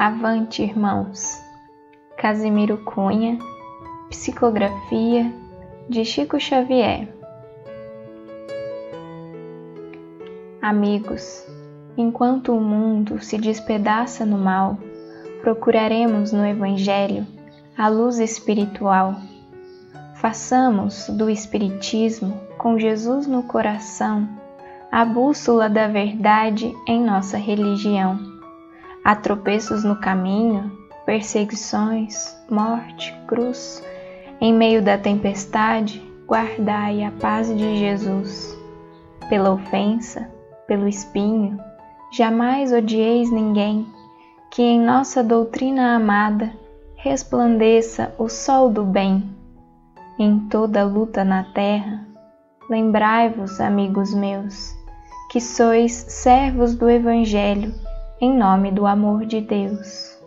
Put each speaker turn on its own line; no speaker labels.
Avante, irmãos! Casimiro Cunha, Psicografia de Chico Xavier. Amigos, enquanto o mundo se despedaça no mal, procuraremos no Evangelho a luz espiritual. Façamos do Espiritismo, com Jesus no coração, a bússola da verdade em nossa religião Há tropeços no caminho, perseguições, morte, cruz. Em meio da tempestade, guardai a paz de Jesus. Pela ofensa, pelo espinho, jamais odieis ninguém, que em nossa doutrina amada resplandeça o sol do bem. Em toda luta na terra, lembrai-vos, amigos meus, que sois servos do Evangelho em nome do amor de Deus.